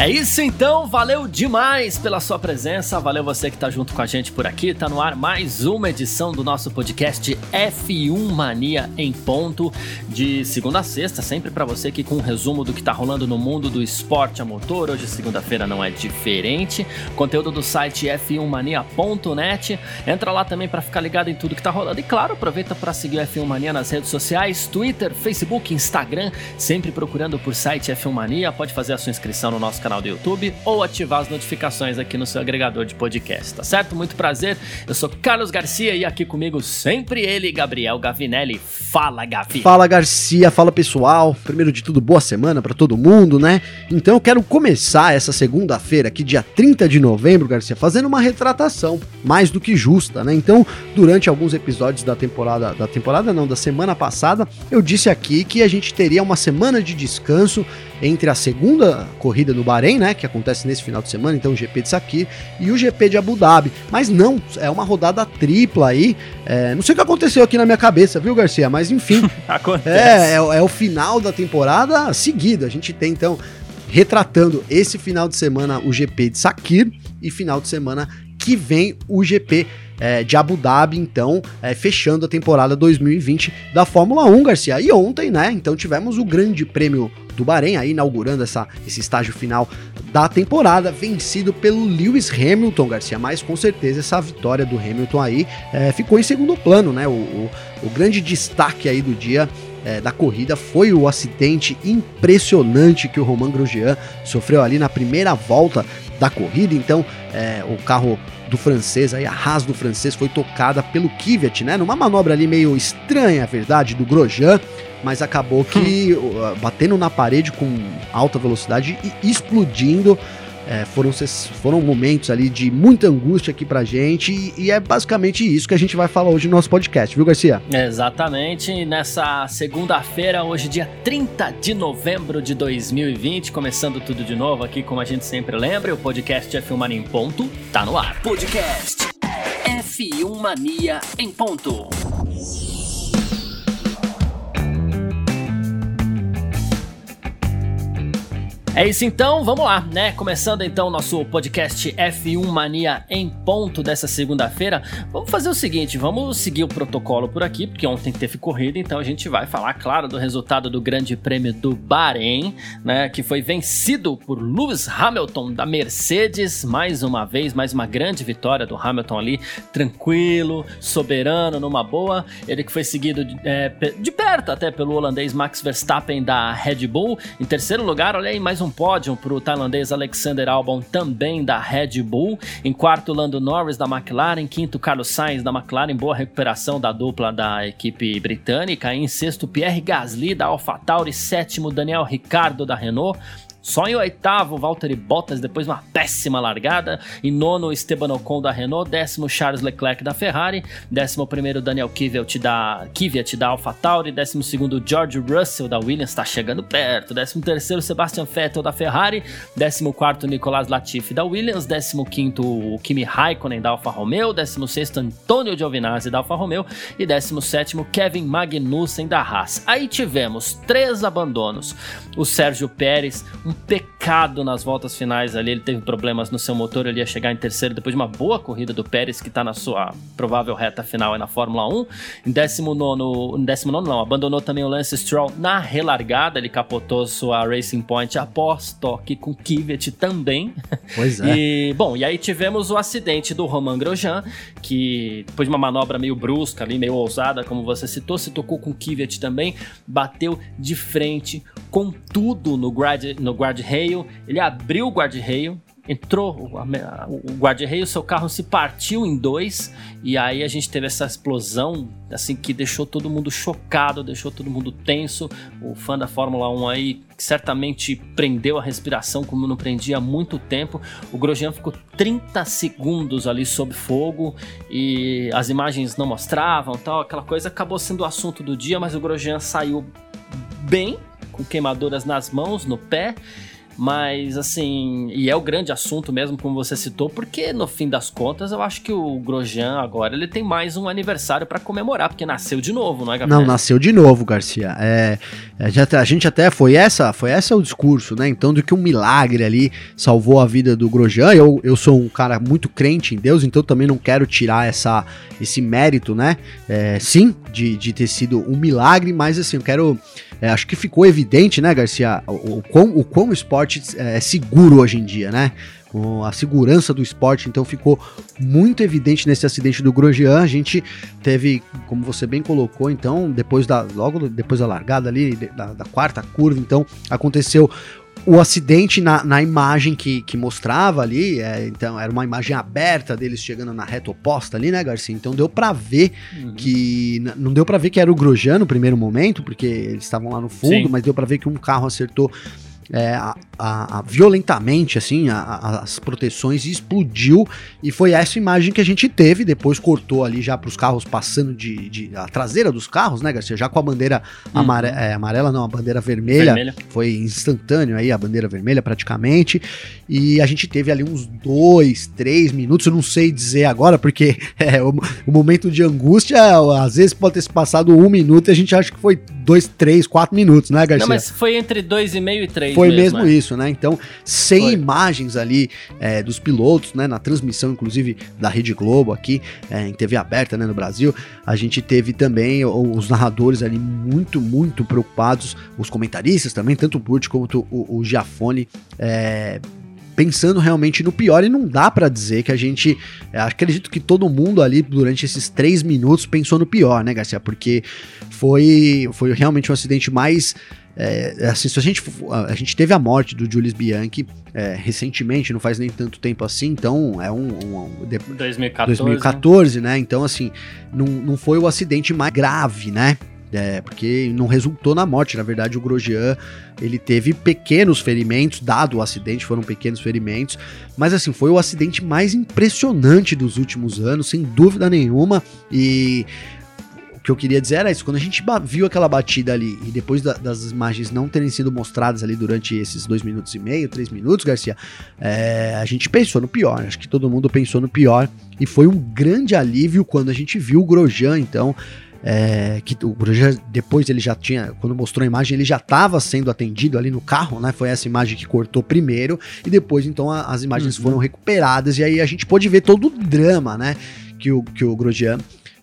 É isso então, valeu demais pela sua presença, valeu você que tá junto com a gente por aqui, tá no ar mais uma edição do nosso podcast F1 Mania em ponto, de segunda a sexta, sempre para você aqui com um resumo do que tá rolando no mundo do esporte a motor, hoje segunda-feira não é diferente, conteúdo do site f1mania.net, entra lá também para ficar ligado em tudo que tá rolando e claro, aproveita para seguir o F1 Mania nas redes sociais, Twitter, Facebook, Instagram, sempre procurando por site F1 Mania, pode fazer a sua inscrição no nosso canal canal do YouTube ou ativar as notificações aqui no seu agregador de podcast, tá certo? Muito prazer, eu sou Carlos Garcia e aqui comigo sempre ele, Gabriel Gavinelli. Fala, Gavi! Fala, Garcia, fala pessoal. Primeiro de tudo, boa semana para todo mundo, né? Então eu quero começar essa segunda-feira, aqui, dia 30 de novembro, Garcia, fazendo uma retratação mais do que justa, né? Então, durante alguns episódios da temporada, da temporada não, da semana passada, eu disse aqui que a gente teria uma semana de descanso entre a segunda corrida no Bahrein, né, que acontece nesse final de semana, então o GP de Sakir e o GP de Abu Dhabi. Mas não, é uma rodada tripla aí. É, não sei o que aconteceu aqui na minha cabeça, viu, Garcia? Mas enfim, acontece. É, é, é o final da temporada seguida. A gente tem então retratando esse final de semana o GP de Sakir e final de semana que vem o GP é, de Abu Dhabi, então, é, fechando a temporada 2020 da Fórmula 1, Garcia. E ontem, né, então tivemos o grande prêmio do Bahrein, aí inaugurando essa, esse estágio final da temporada, vencido pelo Lewis Hamilton, Garcia. Mas com certeza essa vitória do Hamilton aí é, ficou em segundo plano, né? O, o, o grande destaque aí do dia é, da corrida foi o acidente impressionante que o Romain Grosjean sofreu ali na primeira volta da corrida. Então, é, o carro do francês, aí a Haas do francês foi tocada pelo Kvyat, né? Numa manobra ali meio estranha, a verdade, do Grosjean, mas acabou que hum. batendo na parede com alta velocidade e explodindo é, foram, foram momentos ali de muita angústia aqui pra gente e, e, é basicamente isso que a gente vai falar hoje no nosso podcast, viu, Garcia? Exatamente. Nessa segunda-feira, hoje, dia 30 de novembro de 2020, começando tudo de novo aqui, como a gente sempre lembra, o podcast F1 Mania em Ponto tá no ar. Podcast F1 Mania em Ponto. É isso então, vamos lá, né? Começando então o nosso podcast F1 Mania em ponto dessa segunda-feira. Vamos fazer o seguinte, vamos seguir o protocolo por aqui, porque ontem teve corrida, então a gente vai falar, claro, do resultado do Grande Prêmio do Bahrein, né? Que foi vencido por Lewis Hamilton da Mercedes, mais uma vez, mais uma grande vitória do Hamilton ali, tranquilo, soberano, numa boa. Ele que foi seguido de, é, de perto até pelo holandês Max Verstappen da Red Bull. Em terceiro lugar, olha aí, mais um um pódio para o tailandês Alexander Albon, também da Red Bull. Em quarto, Lando Norris da McLaren. Quinto, Carlos Sainz da McLaren. Boa recuperação da dupla da equipe britânica. Em sexto, Pierre Gasly da AlphaTauri. Sétimo, Daniel Ricardo da Renault. Só em oitavo, Valtteri Bottas, depois uma péssima largada. Em nono, Esteban Ocon da Renault. Décimo, Charles Leclerc da Ferrari. Décimo primeiro, Daniel Kvyat da, Kvyat da AlphaTauri. Décimo segundo, George Russell da Williams, está chegando perto. Décimo terceiro, Sebastian Vettel da Ferrari. Décimo quarto, Nicolas Latifi da Williams. Décimo quinto, Kimi Raikkonen da Alfa Romeo. Décimo sexto, Antonio Giovinazzi da Alfa Romeo. E décimo sétimo, Kevin Magnussen da Haas. Aí tivemos três abandonos. O Sérgio Pérez, um pecado nas voltas finais ali. Ele teve problemas no seu motor, ele ia chegar em terceiro depois de uma boa corrida do Pérez, que está na sua provável reta final na Fórmula 1. Em 19, em 19 não, abandonou também o Lance Stroll na relargada, ele capotou sua Racing Point após toque com Kvyat também. Pois é. E, bom, e aí tivemos o acidente do Romain Grosjean, que depois de uma manobra meio brusca ali, meio ousada, como você citou, se tocou com Kvyat também, bateu de frente com tudo no guard, no guard-rail, ele abriu o guard-rail, entrou o guarda-reio, seu carro se partiu em dois e aí a gente teve essa explosão assim que deixou todo mundo chocado, deixou todo mundo tenso. O fã da Fórmula 1 aí certamente prendeu a respiração como não prendia há muito tempo. O Grosjean ficou 30 segundos ali sob fogo e as imagens não mostravam, tal, aquela coisa acabou sendo o assunto do dia, mas o Grosjean saiu bem com queimaduras nas mãos, no pé. Mas, assim, e é o grande assunto mesmo, como você citou, porque no fim das contas eu acho que o Grosjean agora ele tem mais um aniversário para comemorar, porque nasceu de novo, não é, Gabriel? Não, nasceu de novo, Garcia. É, é a gente até foi essa, foi essa o discurso, né? Então, do que um milagre ali salvou a vida do Grosjean. Eu, eu sou um cara muito crente em Deus, então também não quero tirar essa, esse mérito, né? É, sim, de, de ter sido um milagre, mas assim, eu quero. É, acho que ficou evidente, né, Garcia, o, o, quão, o quão o esporte é seguro hoje em dia, né? Com a segurança do esporte, então ficou muito evidente nesse acidente do Grosjean. A gente teve, como você bem colocou, então, depois da logo depois da largada ali, da, da quarta curva, então aconteceu o acidente na, na imagem que, que mostrava ali, é, então era uma imagem aberta deles chegando na reta oposta ali, né, Garcia? Então deu para ver uhum. que não deu para ver que era o Grosjean no primeiro momento, porque eles estavam lá no fundo, Sim. mas deu para ver que um carro acertou é, a, a, violentamente assim a, as proteções e explodiu e foi essa imagem que a gente teve depois cortou ali já para os carros passando de, de, a traseira dos carros né Garcia? Já com a bandeira uhum. amare, é, amarela não a bandeira vermelha, vermelha, foi instantâneo aí a bandeira vermelha praticamente. E a gente teve ali uns dois três minutos eu não sei dizer agora porque é, o, o, momento de angústia às vezes pode ter se passado um minuto e a gente acha que foi dois três quatro minutos né Garcia? Não mas foi entre dois e meio e três foi mesmo, mesmo é. isso, né? Então, sem Foi. imagens ali é, dos pilotos, né? Na transmissão, inclusive, da Rede Globo aqui, é, em TV aberta, né? No Brasil, a gente teve também os narradores ali muito, muito preocupados, os comentaristas também, tanto o Burt quanto o, o Giafone, é, pensando realmente no pior e não dá para dizer que a gente. É, acredito que todo mundo ali durante esses três minutos pensou no pior, né, Garcia? Porque foi, foi realmente um acidente mais é, assim, se a gente, a gente teve a morte do Julius Bianchi é, recentemente, não faz nem tanto tempo assim, então é um. um, um 2014. 2014, né? Então, assim, não, não foi o acidente mais grave, né? É, porque não resultou na morte. Na verdade, o Grosjean ele teve pequenos ferimentos, dado o acidente, foram pequenos ferimentos. Mas assim, foi o acidente mais impressionante dos últimos anos, sem dúvida nenhuma. E que eu queria dizer era isso, quando a gente viu aquela batida ali e depois da, das imagens não terem sido mostradas ali durante esses dois minutos e meio, três minutos, Garcia, é, a gente pensou no pior, acho que todo mundo pensou no pior e foi um grande alívio quando a gente viu o Grosjean, então, é, que o Grosjean depois ele já tinha, quando mostrou a imagem, ele já estava sendo atendido ali no carro, né? Foi essa imagem que cortou primeiro e depois então a, as imagens uhum. foram recuperadas e aí a gente pôde ver todo o drama, né? Que o, que o Grosjean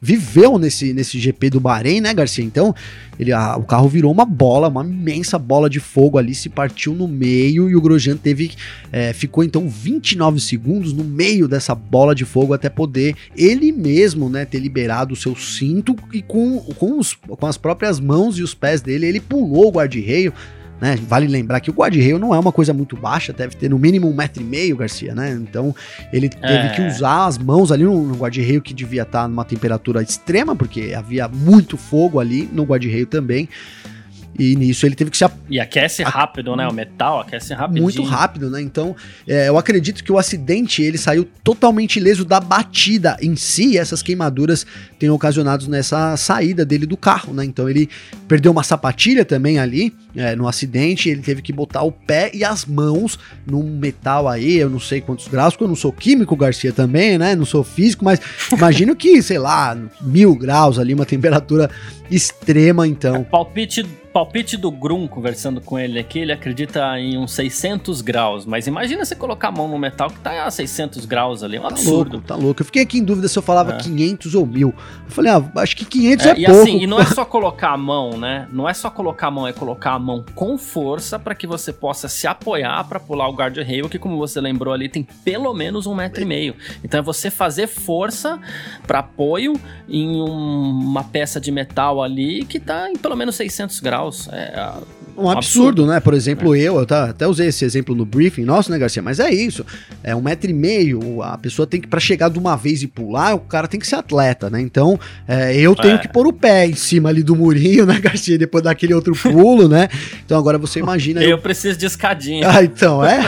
viveu nesse, nesse GP do Bahrein, né, Garcia? Então, ele, a, o carro virou uma bola, uma imensa bola de fogo ali, se partiu no meio e o Grosjean teve, é, ficou então 29 segundos no meio dessa bola de fogo até poder ele mesmo, né, ter liberado o seu cinto e com, com, os, com as próprias mãos e os pés dele, ele pulou o guarda-reio, né? Vale lembrar que o guarda-reio não é uma coisa muito baixa, deve ter no mínimo um metro e meio, Garcia, né? Então ele teve é. que usar as mãos ali no, no guarda-reio que devia estar numa temperatura extrema, porque havia muito fogo ali no guarda-reio também. E nisso ele teve que se. E aquece rápido, né? O metal aquece rápido. Muito rápido, né? Então, é, eu acredito que o acidente ele saiu totalmente ileso da batida em si. essas queimaduras têm ocasionado nessa saída dele do carro, né? Então ele perdeu uma sapatilha também ali é, no acidente. Ele teve que botar o pé e as mãos num metal aí, eu não sei quantos graus, porque eu não sou químico, Garcia também, né? Não sou físico, mas imagino que, sei lá, mil graus ali, uma temperatura extrema, então. Palpite palpite do Grum, conversando com ele aqui, ele acredita em uns 600 graus. Mas imagina você colocar a mão no metal que tá a 600 graus ali, é um tá absurdo. Louco, tá louco. Eu fiquei aqui em dúvida se eu falava é. 500 ou 1000. Eu falei, ah, acho que 500 é, é e pouco. Assim, e não é só colocar a mão, né? Não é só colocar a mão, é colocar a mão com força para que você possa se apoiar para pular o guardrail, que como você lembrou ali, tem pelo menos um metro e meio. Então é você fazer força para apoio em um, uma peça de metal ali que tá em pelo menos 600 graus. É, um absurdo, absurdo, né? Por exemplo, é. eu, eu tá, até usei esse exemplo no briefing nosso, né, Garcia? Mas é isso. É um metro e meio. A pessoa tem que, para chegar de uma vez e pular, o cara tem que ser atleta, né? Então, é, eu tenho é. que pôr o pé em cima ali do murinho, né, Garcia? Depois daquele outro pulo, né? Então agora você imagina. Eu, eu preciso de escadinha. Ah, então, é.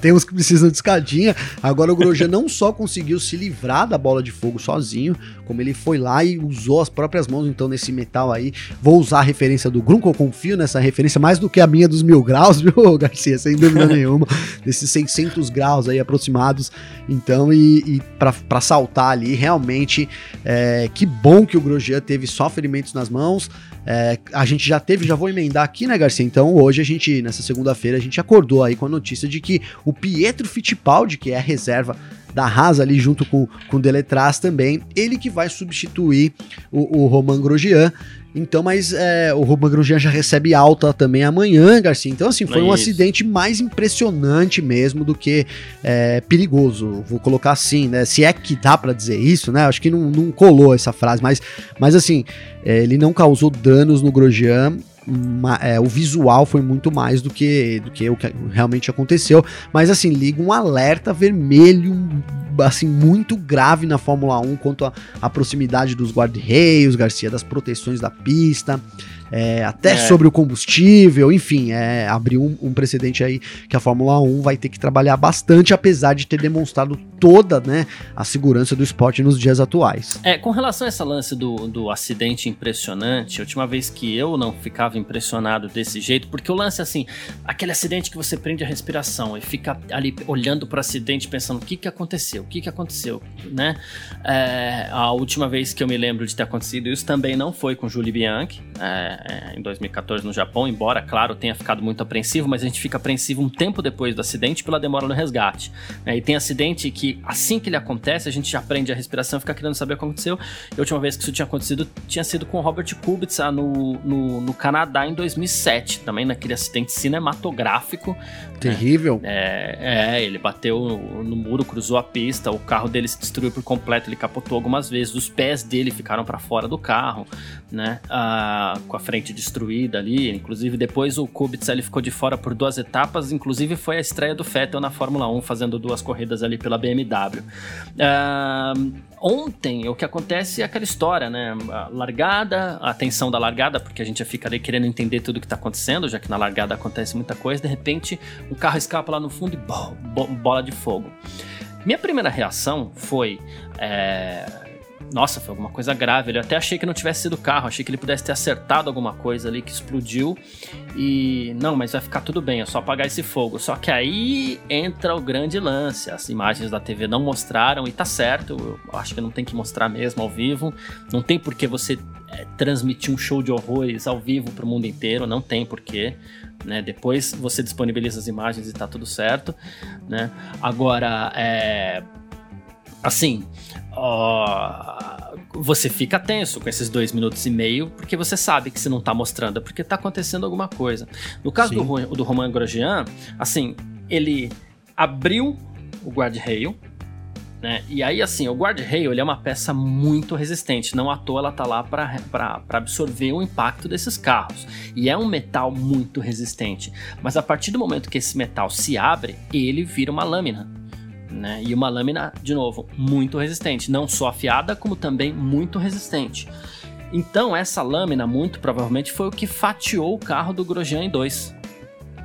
tem uns que precisam de escadinha. Agora o Grosjean não só conseguiu se livrar da bola de fogo sozinho, Como ele foi lá e usou as próprias mãos, então, nesse metal aí. Vou usar a referência do Grunco, eu confio nessa referência mais do que a minha dos mil graus, viu, Garcia? Sem dúvida nenhuma. Desses 600 graus aí aproximados. Então, e, e para saltar ali, realmente, é, que bom que o Grosjean teve só ferimentos nas mãos. É, a gente já teve, já vou emendar aqui, né, Garcia? Então, hoje a gente, nessa segunda-feira, a gente acordou aí com a notícia de que o Pietro Fittipaldi, que é a reserva da Haas ali junto com, com o Deletraz também, ele que vai substituir o, o Roman Grosjean. Então, mas é, o Roman Grosjean já recebe alta também amanhã, Garcia. Então, assim, foi é um acidente mais impressionante mesmo do que é, perigoso. Vou colocar assim, né? Se é que dá para dizer isso, né? Acho que não, não colou essa frase, mas, mas assim, é, ele não causou danos no Grosjean uma, é, o visual foi muito mais do que, do que o que realmente aconteceu. Mas assim, liga um alerta vermelho, assim, muito grave na Fórmula 1 quanto à proximidade dos guarda-reios, Garcia, das proteções da pista é, até é. sobre o combustível, enfim, é, abriu um, um, precedente aí que a Fórmula 1 vai ter que trabalhar bastante, apesar de ter demonstrado toda né, a segurança do esporte nos dias atuais. É, com relação a essa lance do, do acidente impressionante, a última vez que eu não ficava impressionado desse jeito, porque o lance é assim, aquele acidente que você prende a respiração e fica ali olhando para o acidente pensando o que, que aconteceu, o que, que aconteceu, né? É, a última vez que eu me lembro de ter acontecido isso também não foi com Julie Bianchi, é, é, em 2014 no Japão, embora, claro, tenha ficado muito apreensivo, mas a gente fica apreensivo um tempo depois do acidente pela demora no resgate. Né? E tem acidente que, assim que ele acontece, a gente já aprende a respiração e fica querendo saber o que aconteceu. E a última vez que isso tinha acontecido tinha sido com o Robert Kubica no, no, no Canadá em 2007, também naquele acidente cinematográfico. Né? Terrível. Né? É, é, ele bateu no, no muro, cruzou a pista, o carro dele se destruiu por completo, ele capotou algumas vezes, os pés dele ficaram para fora do carro, né? Ah, com a frente destruída ali. Inclusive, depois o Kubica ele ficou de fora por duas etapas. Inclusive, foi a estreia do Vettel na Fórmula 1, fazendo duas corridas ali pela BMW. Uh, ontem, o que acontece é aquela história, né? A largada, a tensão da largada, porque a gente fica ali querendo entender tudo o que está acontecendo, já que na largada acontece muita coisa. De repente, um carro escapa lá no fundo e bo bola de fogo. Minha primeira reação foi. É nossa, foi alguma coisa grave. Eu até achei que não tivesse sido carro, achei que ele pudesse ter acertado alguma coisa ali que explodiu. E não, mas vai ficar tudo bem, é só apagar esse fogo. Só que aí entra o grande lance. As imagens da TV não mostraram, e tá certo, eu acho que não tem que mostrar mesmo ao vivo. Não tem por que você é, transmitir um show de horrores ao vivo para o mundo inteiro, não tem porquê. Né? Depois você disponibiliza as imagens e tá tudo certo. Né? Agora, é assim, uh, você fica tenso com esses dois minutos e meio, porque você sabe que se não tá mostrando, é porque tá acontecendo alguma coisa. No caso do, do Roman Grosjean, assim, ele abriu o guarda-rail, né? E aí, assim, o guarda-rail é uma peça muito resistente, não à toa ela tá lá para absorver o impacto desses carros. E é um metal muito resistente. Mas a partir do momento que esse metal se abre, ele vira uma lâmina né? E uma lâmina, de novo, muito resistente, não só afiada, como também muito resistente. Então, essa lâmina, muito provavelmente, foi o que fatiou o carro do Grosjean em dois.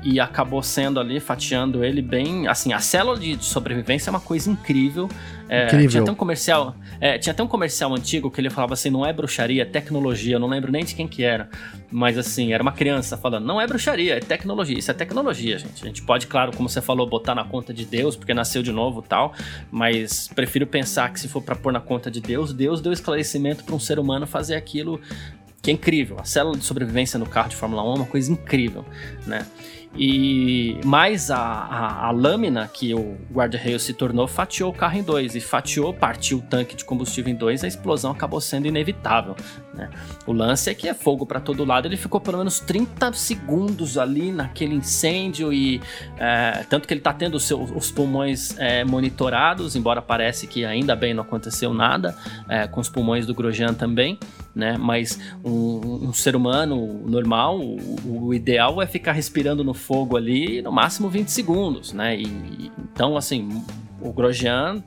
E acabou sendo ali, fatiando ele bem. Assim, a célula de sobrevivência é uma coisa incrível. É, incrível. Tinha até um comercial. É, tinha até um comercial antigo que ele falava assim: não é bruxaria, é tecnologia. Eu não lembro nem de quem que era. Mas assim, era uma criança falando: não é bruxaria, é tecnologia. Isso é tecnologia, gente. A gente pode, claro, como você falou, botar na conta de Deus, porque nasceu de novo tal. Mas prefiro pensar que se for para pôr na conta de Deus, Deus deu esclarecimento para um ser humano fazer aquilo que é incrível. A célula de sobrevivência no carro de Fórmula 1 é uma coisa incrível, né? E mais a, a, a lâmina que o guarda-reio se tornou fatiou o carro em dois. E fatiou, partiu o tanque de combustível em dois, a explosão acabou sendo inevitável. Né? O lance é que é fogo para todo lado. Ele ficou pelo menos 30 segundos ali naquele incêndio. E é, tanto que ele está tendo seu, os pulmões é, monitorados, embora parece que ainda bem não aconteceu nada é, com os pulmões do Grosjean também. Né? Mas um, um ser humano normal, o, o ideal é ficar respirando no fogo ali no máximo 20 segundos, né? E, então, assim, o Grosjean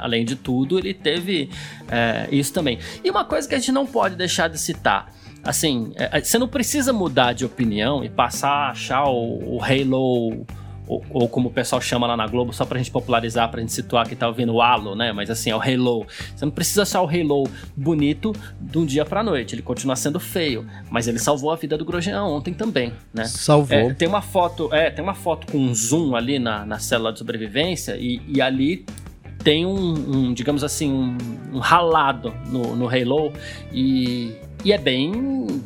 além de tudo, ele teve é, isso também. E uma coisa que a gente não pode deixar de citar. Assim, é, você não precisa mudar de opinião e passar a achar o, o Halo ou, ou, como o pessoal chama lá na Globo, só pra gente popularizar, pra gente situar que tá ouvindo o Halo, né? Mas assim, é o Halo. Você não precisa achar o Halo bonito de um dia pra noite, ele continua sendo feio, mas ele salvou a vida do Grosjean ontem também, né? Salvou. É, tem uma foto, é, tem uma foto com um zoom ali na, na célula de sobrevivência e, e ali tem um, um, digamos assim, um, um ralado no, no Halo e, e é bem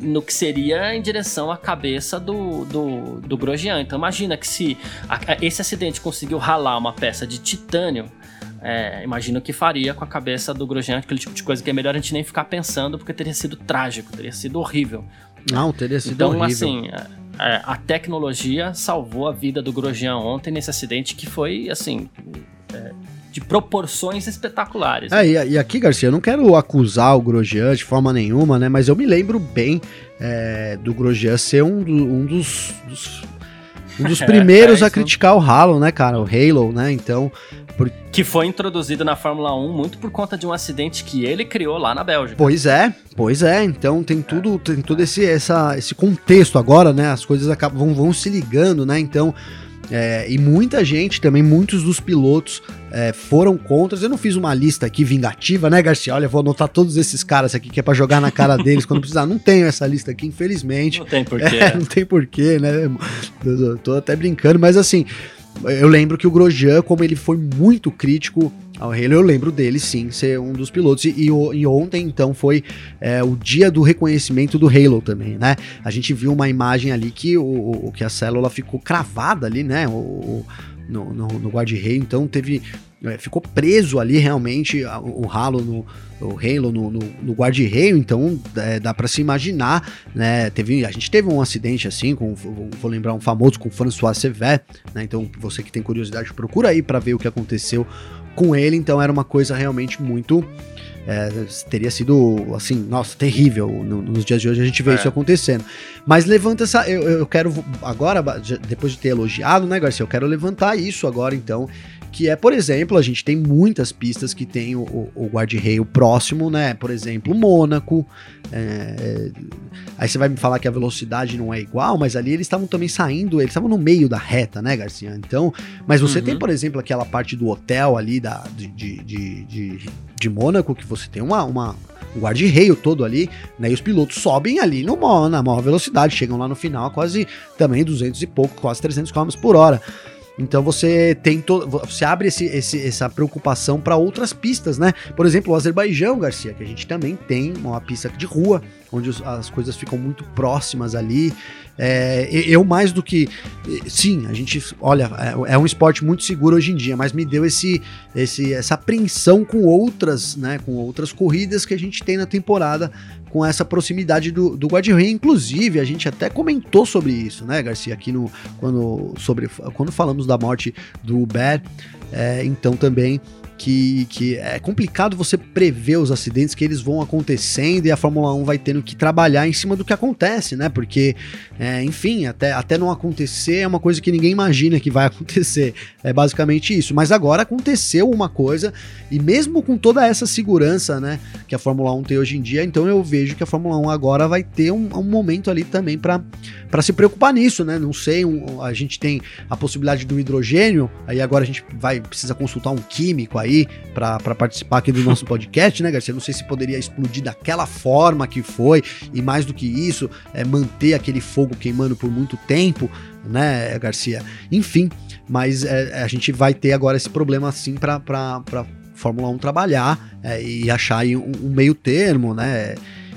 no que seria em direção à cabeça do, do, do Grosjean. Então imagina que se a, esse acidente conseguiu ralar uma peça de titânio, é, imagina o que faria com a cabeça do Grosjean, aquele tipo de coisa que é melhor a gente nem ficar pensando, porque teria sido trágico, teria sido horrível. Não, teria sido então, horrível. assim, é, a tecnologia salvou a vida do Grosjean ontem nesse acidente que foi, assim, é, de proporções espetaculares. É, e, aqui, Garcia, eu não quero acusar o Grosjean de forma nenhuma, né? Mas eu me lembro bem é, do Grosjean ser um, do, um dos, dos um dos primeiros é, é a criticar o Halo, né, cara? O Halo, né? Então. Por... Que foi introduzido na Fórmula 1 muito por conta de um acidente que ele criou lá na Bélgica. Pois é, pois é. Então tem tudo, tem todo esse, essa, esse contexto agora, né? As coisas acabam, vão, vão se ligando, né? Então. É, e muita gente também, muitos dos pilotos é, foram contra. Eu não fiz uma lista aqui vingativa, né, Garcia? Olha, vou anotar todos esses caras aqui que é para jogar na cara deles quando precisar. Não tenho essa lista aqui, infelizmente. Não tem porquê. É, não tem porquê, né? Eu tô até brincando, mas assim, eu lembro que o Grosjean, como ele foi muito crítico ao Halo, eu lembro dele sim ser um dos pilotos. E, e, ontem, então, foi é, o dia do reconhecimento do Halo também, né? A gente viu uma imagem ali que, o, o que a célula ficou cravada ali, né? O, no, no, no guarda-reio, então teve. É, ficou preso ali realmente o, o Halo no, o Halo no, no, no guarda-reio, então é, dá para se imaginar, né? Teve, a gente teve um acidente assim, com, vou lembrar um famoso com François Sever, né? Então você que tem curiosidade procura aí para ver o que aconteceu com ele, então era uma coisa realmente muito é, teria sido, assim, nossa, terrível no, nos dias de hoje a gente vê é. isso acontecendo. Mas levanta essa. Eu, eu quero agora, depois de ter elogiado, né, Garcia? Eu quero levantar isso agora, então. Que é, por exemplo, a gente tem muitas pistas que tem o, o, o guarda-reio próximo, né? Por exemplo, Mônaco. É, aí você vai me falar que a velocidade não é igual, mas ali eles estavam também saindo, eles estavam no meio da reta, né, Garcia? Então, mas você uhum. tem, por exemplo, aquela parte do hotel ali da, de, de, de, de de Mônaco, que você tem uma, uma um guarda-reio todo ali, né? E os pilotos sobem ali no, na maior velocidade, chegam lá no final a quase também 200 e pouco, quase 300 km por hora. Então você tem to... você abre esse, esse essa preocupação para outras pistas, né? Por exemplo, o Azerbaijão, Garcia, que a gente também tem uma pista de rua, onde as coisas ficam muito próximas ali. É, eu mais do que. Sim, a gente. Olha, é, é, um esporte muito seguro hoje em dia, mas me deu esse, esse, essa apreensão com outras, né? Com outras corridas que a gente tem na temporada, com essa proximidade do, do guarda-reio. Inclusive, a gente até comentou sobre isso, né, Garcia, aqui no. Quando, sobre, quando falamos da morte do Uber. É, então também que, que é complicado você prever os acidentes que eles vão acontecendo e a Fórmula 1 vai tendo que trabalhar em cima do que acontece, né? Porque, é, enfim, até, até não acontecer é uma coisa que ninguém imagina que vai acontecer. É basicamente isso. Mas agora aconteceu uma coisa, e mesmo com toda essa segurança, né, que a Fórmula 1 tem hoje em dia, então eu vejo que a Fórmula 1 agora vai ter um, um momento ali também para se preocupar nisso, né? Não sei, um, a gente tem a possibilidade do hidrogênio, aí agora a gente vai precisa consultar um químico aí para participar aqui do nosso podcast, né, Garcia? Não sei se poderia explodir daquela forma que foi, e mais do que isso, é manter aquele fogo queimando por muito tempo, né, Garcia? Enfim, mas é, a gente vai ter agora esse problema assim para Fórmula 1 trabalhar é, e achar aí um, um meio termo, né?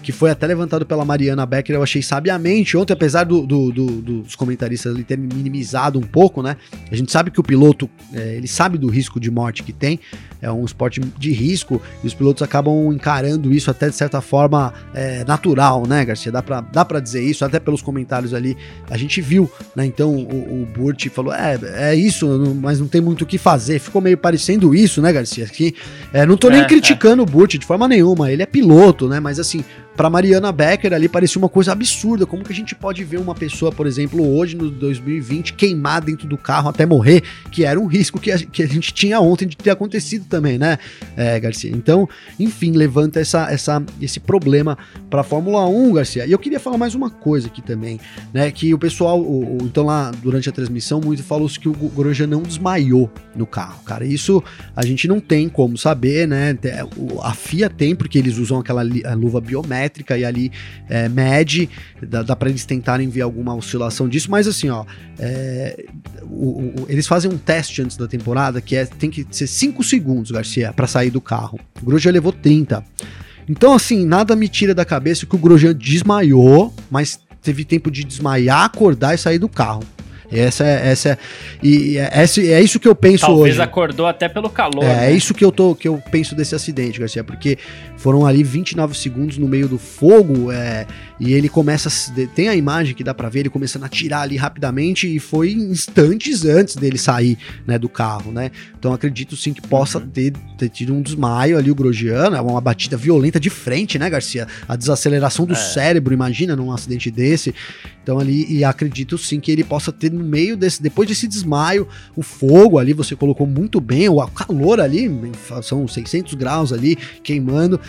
Que foi até levantado pela Mariana Becker, eu achei sabiamente ontem, apesar do, do, do, dos comentaristas ali terem minimizado um pouco, né? A gente sabe que o piloto, é, ele sabe do risco de morte que tem, é um esporte de risco, e os pilotos acabam encarando isso até de certa forma é, natural, né, Garcia? Dá pra, dá pra dizer isso, até pelos comentários ali, a gente viu, né? Então o, o Burt falou, é, é isso, mas não tem muito o que fazer, ficou meio parecendo isso, né, Garcia? Que, é, não tô nem é, é. criticando o Burt de forma nenhuma, ele é piloto, né? Mas assim, Pra Mariana Becker ali parecia uma coisa absurda. Como que a gente pode ver uma pessoa, por exemplo, hoje no 2020, queimar dentro do carro até morrer, que era um risco que a, que a gente tinha ontem de ter acontecido também, né, é, Garcia? Então, enfim, levanta essa, essa, esse problema pra Fórmula 1, Garcia. E eu queria falar mais uma coisa aqui também, né? Que o pessoal, o, o, então lá durante a transmissão, muito falou que o Grosjean não desmaiou no carro, cara. Isso a gente não tem como saber, né? A FIA tem, porque eles usam aquela luva biométrica e ali é, mede, dá, dá para eles tentarem ver alguma oscilação disso, mas assim, ó, é, o, o, eles fazem um teste antes da temporada que é, tem que ser 5 segundos, Garcia, para sair do carro. O Grosjean levou 30. Então, assim, nada me tira da cabeça que o Grosjean desmaiou, mas teve tempo de desmaiar, acordar e sair do carro. Essa é, essa é, e é, é isso que eu penso Talvez hoje. Talvez acordou até pelo calor. É, né? é isso que eu tô que eu penso desse acidente, Garcia, porque foram ali 29 segundos no meio do fogo, é, e ele começa tem a imagem que dá para ver ele começando a atirar ali rapidamente e foi instantes antes dele sair, né, do carro, né? Então acredito sim que possa uhum. ter, ter tido um desmaio ali o Grosjean, é uma batida violenta de frente, né, Garcia? A desaceleração do é. cérebro, imagina num acidente desse. Então ali e acredito sim que ele possa ter no meio desse, depois desse desmaio, o fogo ali, você colocou muito bem, o calor ali, são 600 graus ali queimando.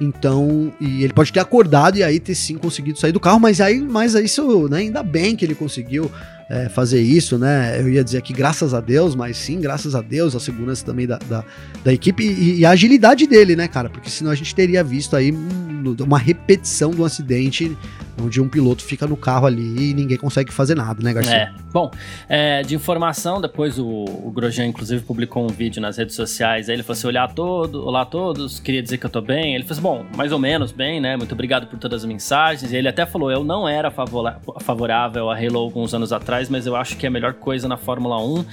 Então, e ele pode ter acordado e aí ter sim conseguido sair do carro, mas aí, mas isso, né, ainda bem que ele conseguiu é, fazer isso, né? Eu ia dizer aqui graças a Deus, mas sim, graças a Deus, a segurança também da, da, da equipe e, e, a agilidade dele, né, cara? Porque senão a gente teria visto aí uma repetição do acidente onde um piloto fica no carro ali e ninguém consegue fazer nada, né, Garcia? É. Bom, é, de informação, depois o, o Grosjean, inclusive, publicou um vídeo nas redes sociais. Aí ele falou assim: olá a todos, olá a todos, queria dizer que eu tô bem. Ele falou assim: bom, mais ou menos bem, né? Muito obrigado por todas as mensagens. E ele até falou: eu não era favorável a Halo alguns anos atrás, mas eu acho que é a melhor coisa na Fórmula 1.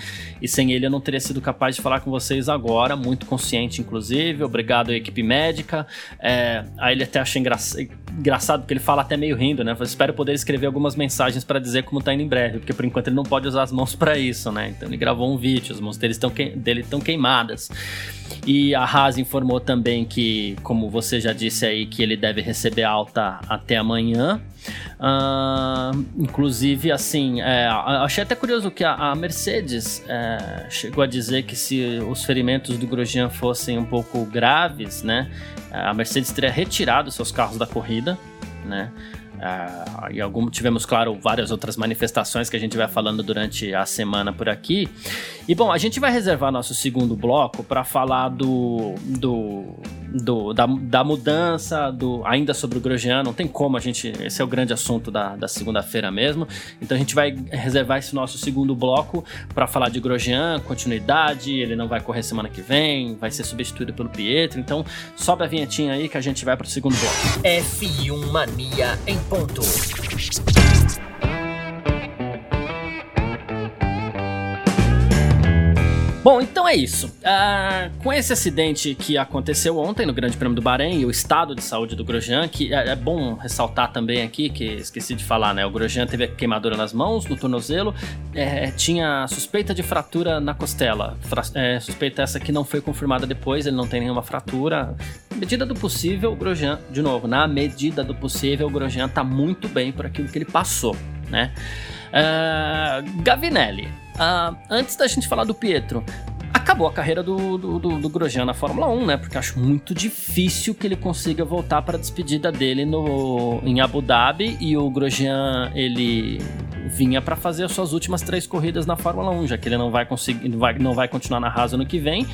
E sem ele eu não teria sido capaz de falar com vocês agora. Muito consciente, inclusive. Obrigado à equipe médica. É, aí ele até achei engraçado, porque ele fala até meio rindo, né? Eu espero poder escrever algumas mensagens para dizer como tá indo em breve, porque por enquanto ele não pode usar as mãos para isso, né? Então ele gravou um vídeo, as mãos dele estão que... queimadas. E a Haas informou também que, como você já disse aí, que ele deve receber alta até amanhã. Uh, inclusive, assim, é, achei até curioso que a, a Mercedes é, chegou a dizer que se os ferimentos do Grosjean fossem um pouco graves, né, a Mercedes teria retirado seus carros da corrida, né. Uh, e algum, tivemos, claro, várias outras manifestações que a gente vai falando durante a semana por aqui. E bom, a gente vai reservar nosso segundo bloco para falar do, do, do da, da, mudança, do ainda sobre o Grosjean. Não tem como a gente. Esse é o grande assunto da, da segunda-feira mesmo. Então a gente vai reservar esse nosso segundo bloco para falar de Grosjean, continuidade. Ele não vai correr semana que vem, vai ser substituído pelo Pietro. Então sobe a vinhetinha aí que a gente vai para o segundo bloco. F1 Mania em ponto. Bom, então é isso. Uh, com esse acidente que aconteceu ontem no Grande Prêmio do Bahrein e o estado de saúde do Grosjean, que é, é, bom ressaltar também aqui, que esqueci de falar, né? O Grosjean teve a queimadura nas mãos, no tornozelo, é, tinha suspeita de fratura na costela. Fra é, suspeita essa que não foi confirmada depois, ele não tem nenhuma fratura. Na medida do possível, o Grosjean, de novo, na medida do possível, o Grosjean tá muito bem por aquilo que ele passou, né? Uh, Gavinelli, Uh, antes da gente falar do Pietro, acabou a carreira do, do, do, do, Grosjean na Fórmula 1, né? Porque acho muito difícil que ele consiga voltar para a despedida dele no, em Abu Dhabi. E o Grosjean, ele vinha para fazer as suas últimas três corridas na Fórmula 1, já que ele não vai conseguir, vai, não vai continuar na Haas no que vem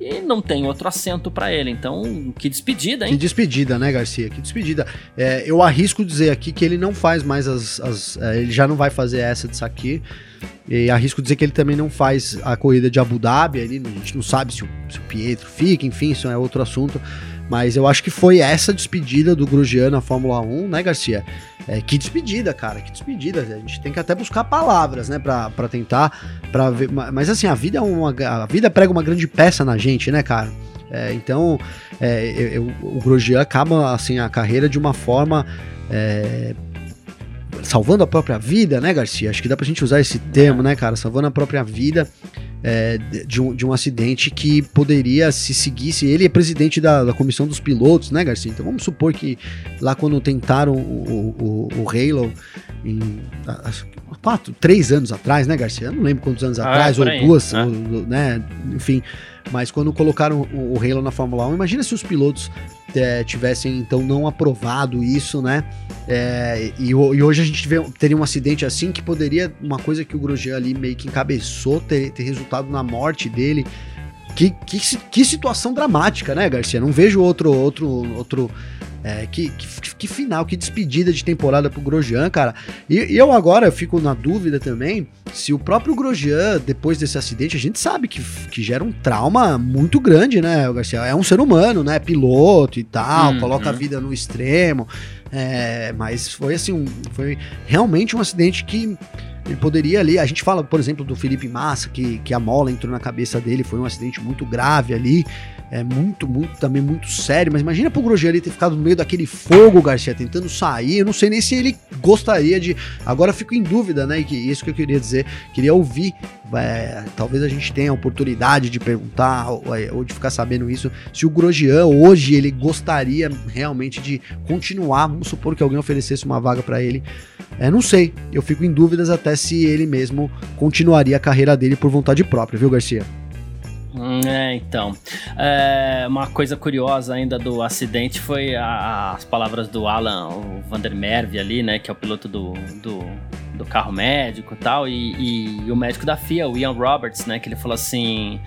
e não tem outro assento para ele. Então, que despedida, hein? Que despedida, né, Garcia? Que despedida. É, eu arrisco dizer aqui que ele não faz mais as. as é, ele já não vai fazer essa disso aqui. E arrisco dizer que ele também não faz a corrida de Abu Dhabi, ali, a gente não sabe se o, se o Pietro fica, enfim, isso é outro assunto. Mas eu acho que foi essa despedida do Grosjean na Fórmula 1, né, Garcia? É, que despedida, cara, que despedida. A gente tem que até buscar palavras, né, pra, pra tentar, pra ver. Mas assim, a vida é uma. A vida prega uma grande peça na gente, né, cara? É, então, é, eu, o Grosjean acaba assim, a carreira de uma forma é, salvando a própria vida, né, Garcia? Acho que dá pra gente usar esse termo, né, cara? Salvando a própria vida. é, de, um, de um acidente que poderia se seguisse. Ele é presidente da, da comissão dos pilotos, né, Garcia? Então vamos supor que lá quando tentaram o, o, o Halo em quatro, três anos atrás, né, Garcia? Eu não lembro quantos anos ah, atrás, ou aí, duas, né? Ou, né? Enfim. Mas quando colocaram o, o Halo na Fórmula 1, imagina se os pilotos é, tivessem então não aprovado isso, né? É, e, e, hoje a gente vê, teria um acidente assim que poderia, uma coisa que o Grosjean ali meio que encabeçou, ter, ter resultado na morte dele. Que, que, que situação dramática, né, Garcia? Não vejo outro outro outro é, que, que, que, final, que despedida de temporada pro Grosjean, cara. E, e, eu agora fico na dúvida também se o próprio Grosjean, depois desse acidente, a gente sabe que, que gera um trauma muito grande, né, Garcia? É um ser humano, né? Piloto e tal, uhum. coloca a vida no extremo. É, mas foi assim, um, foi realmente um acidente que ele poderia ali. A gente fala, por exemplo, do Felipe Massa, que, que a mola entrou na cabeça dele, foi um acidente muito grave ali é muito, muito, também muito sério. Mas imagina pro ali ter ficado no meio daquele fogo, Garcia, tentando sair. Eu não sei nem se ele gostaria de. Agora fico em dúvida, né? E que isso que eu queria dizer. Queria ouvir. É, talvez a gente tenha a oportunidade de perguntar ou, é, ou, de ficar sabendo isso. Se o Grosjean hoje ele gostaria realmente de continuar. Vamos supor que alguém oferecesse uma vaga para ele. É, não sei. Eu fico em dúvidas até se ele mesmo continuaria a carreira dele por vontade própria, viu, Garcia? Hum, é, então. É, uma coisa curiosa ainda do acidente foi a, as palavras do Alan o ali, né? Que é o piloto do, do, do carro médico e tal. E, e, o médico da FIA, o Ian Roberts, né? Que ele falou assim: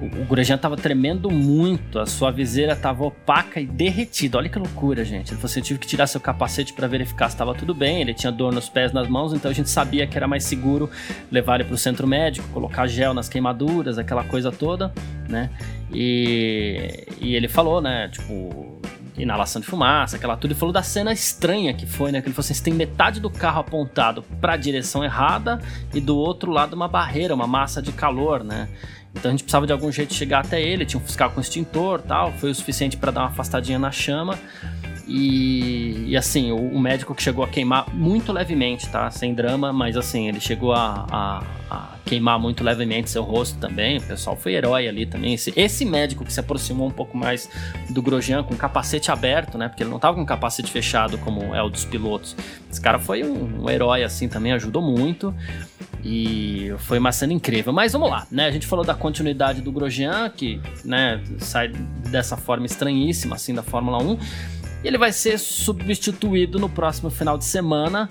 o, Grosjean tava tremendo muito, a sua viseira tava opaca e derretida. Olha que loucura, gente. Ele falou assim: eu tive que tirar seu capacete para verificar se estava tudo bem. Ele tinha dor nos pés, nas mãos, então a gente sabia que era mais seguro levar ele pro centro médico, colocar gel nas queimaduras, aquela coisa toda, né? E, e ele falou, né? Tipo, inalação de fumaça, aquela tudo, e falou da cena estranha que foi, né? Que ele falou assim: você tem metade do carro apontado para a direção errada e do outro lado uma barreira, uma massa de calor, né? Então a gente precisava de algum jeito chegar até ele, tinha um fiscal com extintor tal, foi o suficiente para dar uma afastadinha na chama. E, e assim, o, o, médico que chegou a queimar muito levemente, tá? Sem drama, mas assim, ele chegou a, a, a, queimar muito levemente seu rosto também. O pessoal foi herói ali também. Esse, esse médico que se aproximou um pouco mais do Grosjean com capacete aberto, né? Porque ele não tava com capacete fechado como é o dos pilotos. Esse cara foi um, um herói assim também, ajudou muito. E foi uma cena incrível. Mas vamos lá, né? A gente falou da continuidade do Grosjean, que né, sai dessa forma estranhíssima, assim, da Fórmula 1. E ele vai ser substituído no próximo final de semana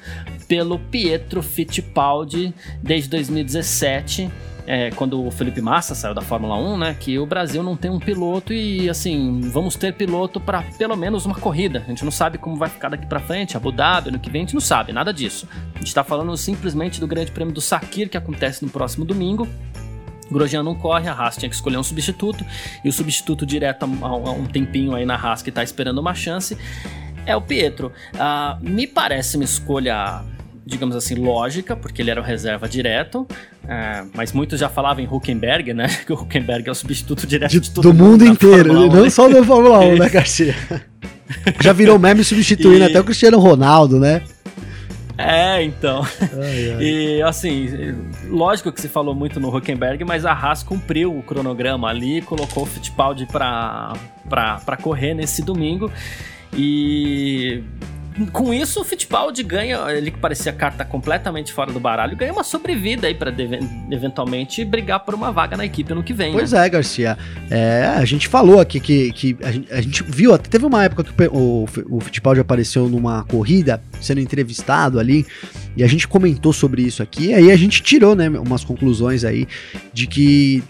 pelo Pietro Fittipaldi desde 2017 é, quando o Felipe Massa saiu da Fórmula 1, né, que o Brasil não tem um piloto e assim, vamos ter piloto para pelo menos uma corrida. A gente não sabe como vai ficar daqui para frente, Abu Dhabi, ano que vem, a gente não sabe nada disso. A gente está falando simplesmente do Grande Prêmio do Sakir que acontece no próximo domingo. Grosjean não corre, a Haas tinha que escolher um substituto, e o substituto direto há um tempinho aí na Haas que está esperando uma chance é o Pietro. Uh, me parece uma escolha digamos assim, lógica, porque ele era o reserva direto. É, mas muitos já falavam em Huckenberg, né? Que o Huckenberg é o substituto direto de, de todo do mundo, mundo inteiro, não né? só da Fórmula 1, né, Garcia? já virou meme substituindo e... até o Cristiano Ronaldo, né? É, então. Ai, ai. E assim, lógico que se falou muito no Huckenberg, mas a Haas cumpriu o cronograma ali, colocou o Fittipaldi para correr nesse domingo. E com isso, o Fittipaldi ganha, ele que parecia carta completamente fora do baralho, ganha uma sobrevida aí para eventualmente brigar por uma vaga na equipe ano que vem. Pois né? é, Garcia. É, a gente falou aqui que, que a, gente, a gente viu, até teve uma época que o, o Fittipaldi apareceu numa corrida, sendo entrevistado ali, e a gente comentou sobre isso aqui, e aí a gente tirou, né, umas conclusões aí de que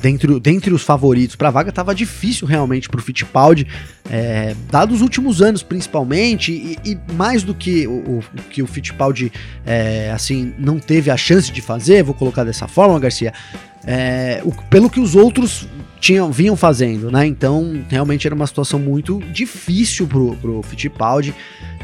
dentre, dentre os favoritos para a vaga, estava difícil realmente para o Fittipaldi, é, dados os últimos anos principalmente, e, e mais do que o, o, que o Fittipaldi é, assim, não teve a chance de fazer, vou colocar dessa forma, Garcia, é, o, pelo que os outros tinham, vinham fazendo, né? Então, realmente era uma situação muito difícil pro, pro Fittipaldi.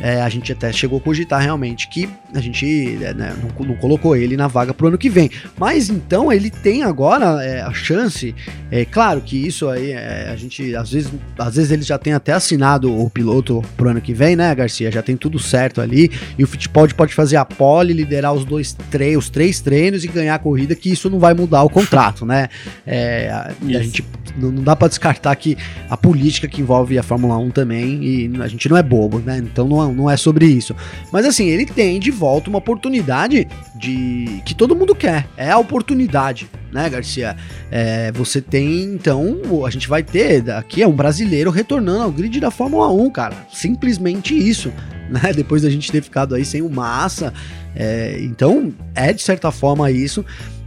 É, a gente até chegou a cogitar realmente que a gente é, né, não, não, colocou ele na vaga pro ano que vem. Mas então ele tem agora é, a chance. É claro que isso aí é, a gente às vezes, às vezes ele já tem até assinado o piloto pro ano que vem, né, Garcia? Já tem tudo certo ali. E o Fittipaldi pode fazer a pole, liderar os dois tre os três treinos e ganhar a corrida, que isso não vai mudar o contrato, né? É, a, a gente não, não dá para descartar que a política que envolve a Fórmula 1 também, e a gente não é bobo, né? Então não, não é sobre isso. Mas assim, ele tem de volta uma oportunidade de que todo mundo quer. É a oportunidade, né, Garcia? É, você tem, então, a gente vai ter aqui é um brasileiro retornando ao grid da Fórmula 1, cara. Simplesmente isso, né? Depois da gente ter ficado aí sem o Massa. É, então, é de certa forma isso.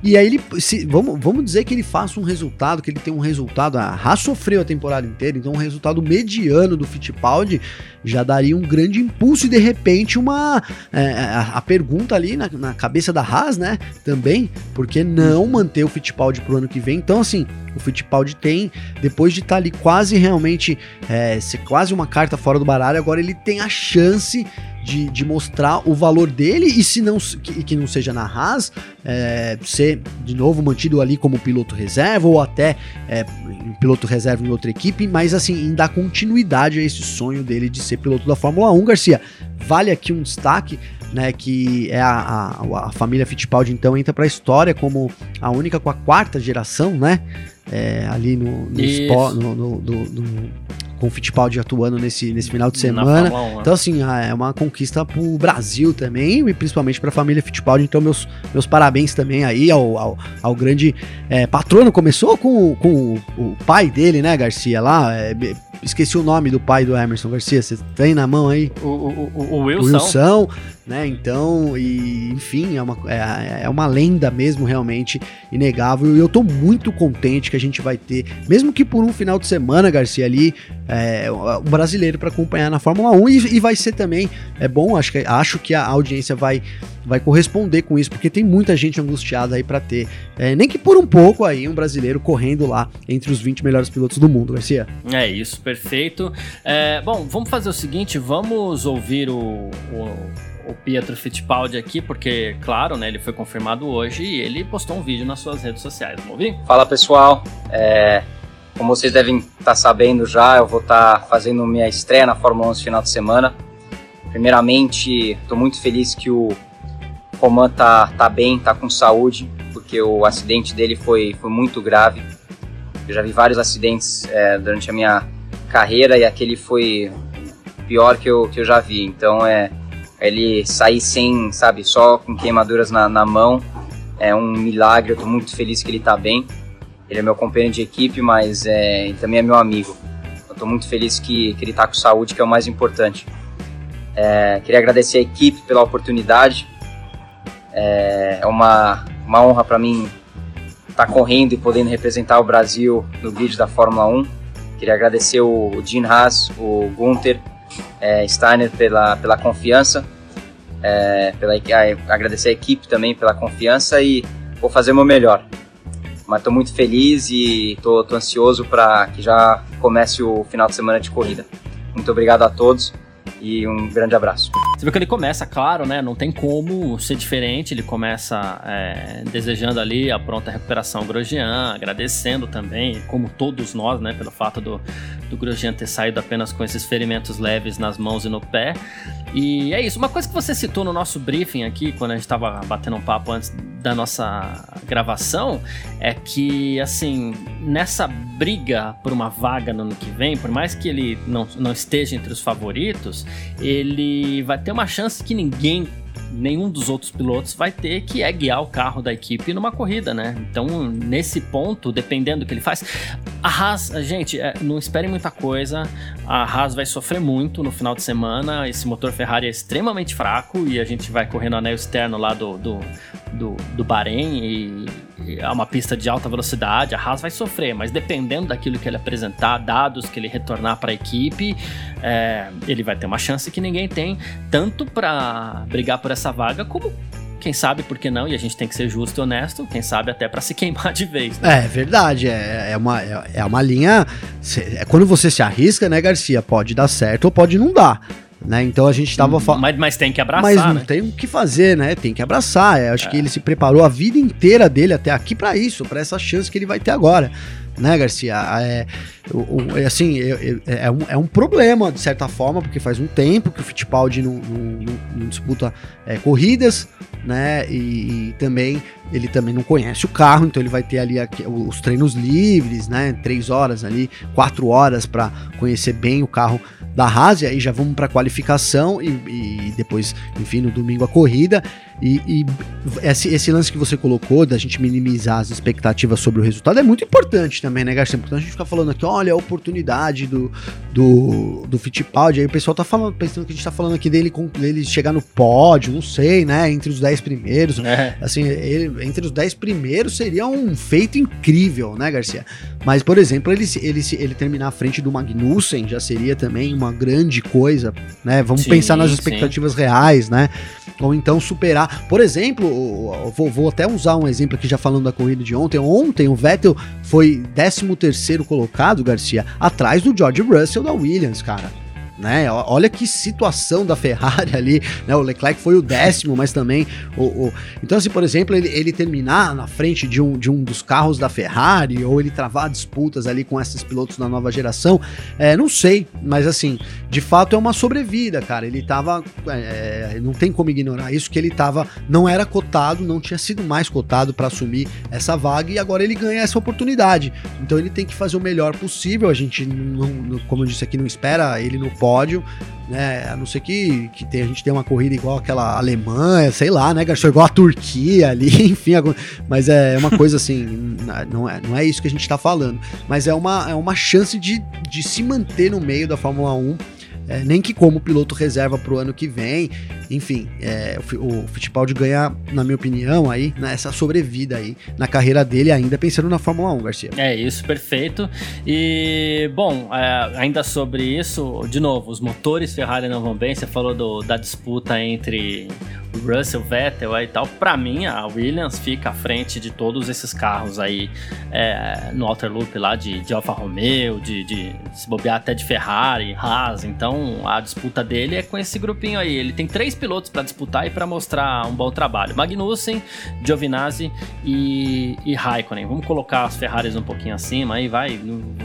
E aí ele, se, vamos, vamos dizer que ele faça um resultado, que ele tem um resultado, a Haas sofreu a temporada inteira, então um resultado mediano do Fittipaldi já daria um grande impulso e de repente uma é, a, a, pergunta ali na, na, cabeça da Haas, né, também, porque não manter o Fittipaldi pro ano que vem? Então assim, o Fittipaldi tem, depois de estar tá ali quase realmente, é, ser quase uma carta fora do baralho, agora ele tem a chance de, de mostrar o valor dele e se não que, que não seja na Haas, é, ser de novo mantido ali como piloto reserva ou até é, piloto reserva em outra equipe, mas assim, em dar continuidade a esse sonho dele de ser piloto da Fórmula 1, Garcia. Vale aqui um destaque né, que é a, a, a família Fittipaldi, então entra para a história como a única com a quarta geração, né, é, ali no, no, no, no, com o Fittipaldi atuando nesse, nesse final de semana. Né? Então, assim, ah, é uma conquista pro Brasil também, e principalmente pra família Fittipaldi. Então, meus, meus parabéns também aí ao, ao, ao grande é, patrono. Começou com, com o, o, pai dele, né, Garcia, lá. É, esqueci o nome do pai do Emerson Garcia. Você tem na mão aí? O, o, o, o Wilson. O Wilson né? Então, e enfim, é uma, é, é, uma lenda mesmo, realmente inegável. E eu tô muito contente que a gente vai ter, mesmo que por um final de semana, Garcia, ali, é, um brasileiro para acompanhar na Fórmula 1 e, e, vai ser também, é bom, acho que, acho que a audiência vai, vai corresponder com isso, porque tem muita gente angustiada aí para ter, é, nem que por um pouco aí, um brasileiro correndo lá entre os 20 melhores pilotos do mundo, Garcia. É isso, perfeito. É, bom, vamos fazer o seguinte, vamos ouvir o, o o Pietro Fittipaldi aqui, porque, claro, né, ele foi confirmado hoje e ele postou um vídeo nas suas redes sociais. Vamos ouvir? Fala pessoal, é, como vocês devem estar tá sabendo já, eu vou estar tá fazendo minha estreia na Fórmula 1 esse final de semana. Primeiramente, estou muito feliz que o Roman tá, tá bem, tá com saúde, porque o acidente dele foi, foi muito grave. Eu já vi vários acidentes é, durante a minha carreira e aquele foi pior que eu, que eu já vi. Então é ele sair sem, sabe, só com queimaduras na, na mão é um milagre. Eu tô muito feliz que ele tá bem. Ele é meu companheiro de equipe, mas é, também é meu amigo. Eu tô muito feliz que, que ele tá com saúde, que é o mais importante. É, queria agradecer a equipe pela oportunidade. É, é uma, uma honra para mim estar tá correndo e podendo representar o Brasil no vídeo da Fórmula 1. Queria agradecer o, Dean Haas, o Gunther, é, Steiner pela, pela confiança, é, pela, a, agradecer a equipe também pela confiança e vou fazer o meu melhor. Mas estou muito feliz e estou ansioso para que já comece o final de semana de corrida. Muito obrigado a todos e um grande abraço. Você viu que ele começa, claro, né? Não tem como ser diferente. Ele começa é, desejando ali a pronta recuperação ao Grosjean, agradecendo também, como todos nós, né? Pelo fato do, do Grosjean ter saído apenas com esses ferimentos leves nas mãos e no pé. E é isso. Uma coisa que você citou no nosso briefing aqui, quando a gente estava batendo um papo antes da nossa gravação, é que, assim, nessa briga por uma vaga no ano que vem, por mais que ele não, não esteja entre os favoritos, ele vai ter uma chance que ninguém nenhum dos outros pilotos vai ter, que é guiar o carro da equipe numa corrida, né? Então, nesse ponto, dependendo do que ele faz, a Haas, gente, é, não esperem muita coisa. A Haas vai sofrer muito no final de semana. Esse motor Ferrari é extremamente fraco e a gente vai correr no anel externo lá do, do, do, do Bahrein e, e é uma pista de alta velocidade. A Haas vai sofrer, mas dependendo daquilo que ele apresentar, dados que ele retornar para a equipe, é, ele vai ter uma chance que ninguém tem, tanto para brigar por essa vaga, como quem sabe por que não, e a gente tem que ser justo e honesto, quem sabe até para se queimar de vez. Né? É verdade, é, é, uma, é, é uma linha. É quando você se arrisca, né, Garcia? Pode dar certo ou pode não dar. Né? Então a gente tava falando. Mas, mas, tem que abraçar. Mas não né? tem o que fazer, né? Tem que abraçar. Eu acho é. que ele se preparou a vida inteira dele até aqui para isso, para essa chance que ele vai ter agora né, Garcia? É, o, assim, é, é, um, é um problema, de certa forma, porque faz um tempo que o Fittipaldi não, não, não disputa é, corridas, né? E, e, também ele também não conhece o carro, então ele vai ter ali os treinos livres, né? Três horas ali, quatro horas para conhecer bem o carro da Haas, e aí já vamos para qualificação e, e, depois, enfim, no domingo a corrida. E, e esse, esse, lance que você colocou da gente minimizar as expectativas sobre o resultado é muito importante também, né, Garcia? Porque a gente fica falando aqui, olha a oportunidade do, do, do Fittipaldi, aí o pessoal tá falando, pensando que a gente tá falando aqui dele, dele chegar no pódio, não sei, né, entre os 10 primeiros. É. Assim, ele, entre os 10 primeiros seria um feito incrível, né, Garcia? Mas, por exemplo, ele, ele, ele terminar à frente do Magnussen já seria também uma grande coisa, né? Vamos sim, pensar nas expectativas sim. reais, né? Ou então superar. Por exemplo, vou, vou, até usar um exemplo aqui já falando da corrida de ontem. Ontem o Vettel foi 13 terceiro colocado, Garcia, atrás do George Russell da Williams, cara né? Olha que situação da Ferrari ali, né? O Leclerc foi o décimo, mas também o, o... então assim, por exemplo, ele, ele, terminar na frente de um, de um dos carros da Ferrari ou ele travar disputas ali com esses pilotos da nova geração, é, não sei, mas assim, de fato é uma sobrevida, cara. Ele tava, é, é não tem como ignorar isso que ele tava, não era cotado, não tinha sido mais cotado para assumir essa vaga e agora ele ganha essa oportunidade. Então ele tem que fazer o melhor possível. A gente não, como eu disse aqui, não espera ele no pódio, né? A não ser que, que tem, a gente tenha uma corrida igual aquela Alemanha, sei lá, né, Garçom? Igual a Turquia ali, enfim. Mas é uma coisa assim, não é, não é isso que a gente tá falando. Mas é uma, é uma chance de, de se manter no meio da Fórmula 1 é, nem que como piloto reserva para o ano que vem. Enfim, é, o, o Fittipaldi ganha, na minha opinião, aí, nessa sobrevida aí na carreira dele, ainda pensando na Fórmula 1, Garcia. É isso, perfeito. E, bom, é, ainda sobre isso, de novo, os motores Ferrari não vão bem. Você falou do, da disputa entre Russell, Vettel e tal, para mim a Williams fica à frente de todos esses carros aí é, no Outer Loop lá de, de Alfa Romeo, de, de se bobear até de Ferrari, Haas. Então a disputa dele é com esse grupinho aí. Ele tem três pilotos para disputar e para mostrar um bom trabalho: Magnussen, Giovinazzi e, e Raikkonen. Vamos colocar as Ferraris um pouquinho acima aí, vai.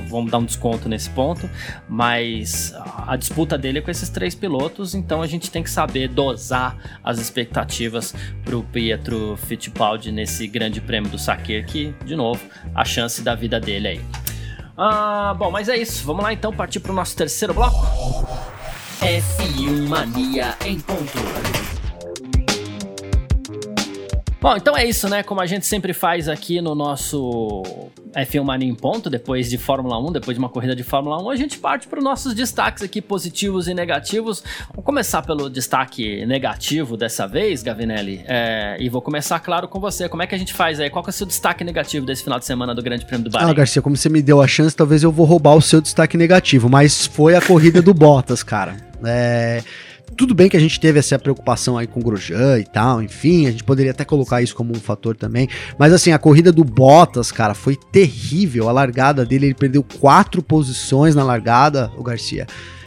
Vamos dar um desconto nesse ponto, mas a disputa dele é com esses três pilotos, então a gente tem que saber dosar as expectativas expectativas para o Pietro Fittipaldi nesse grande prêmio do Saque, que, de novo, a chance da vida dele aí. Ah, bom, mas é isso. Vamos lá então partir para o nosso terceiro bloco. F1 Mania em ponto. Bom, então é isso, né? Como a gente sempre faz aqui no nosso F1 Mania em ponto, depois de Fórmula 1, depois de uma corrida de Fórmula 1, a gente parte para os nossos destaques aqui, positivos e negativos. Vamos começar pelo destaque negativo dessa vez, Gavinelli, é, e vou começar, claro, com você. Como é que a gente faz aí? Qual que é o seu destaque negativo desse final de semana do Grande Prêmio do Bahrein? Ah, Garcia, como você me deu a chance, talvez eu vou roubar o seu destaque negativo, mas foi a corrida do Bottas, cara. É... Tudo bem que a gente teve essa preocupação aí com o Grosjean e tal, enfim, a gente poderia até colocar isso como um fator também. Mas assim, a corrida do Bottas, cara, foi terrível. A largada dele, ele perdeu quatro posições na largada, o Garcia.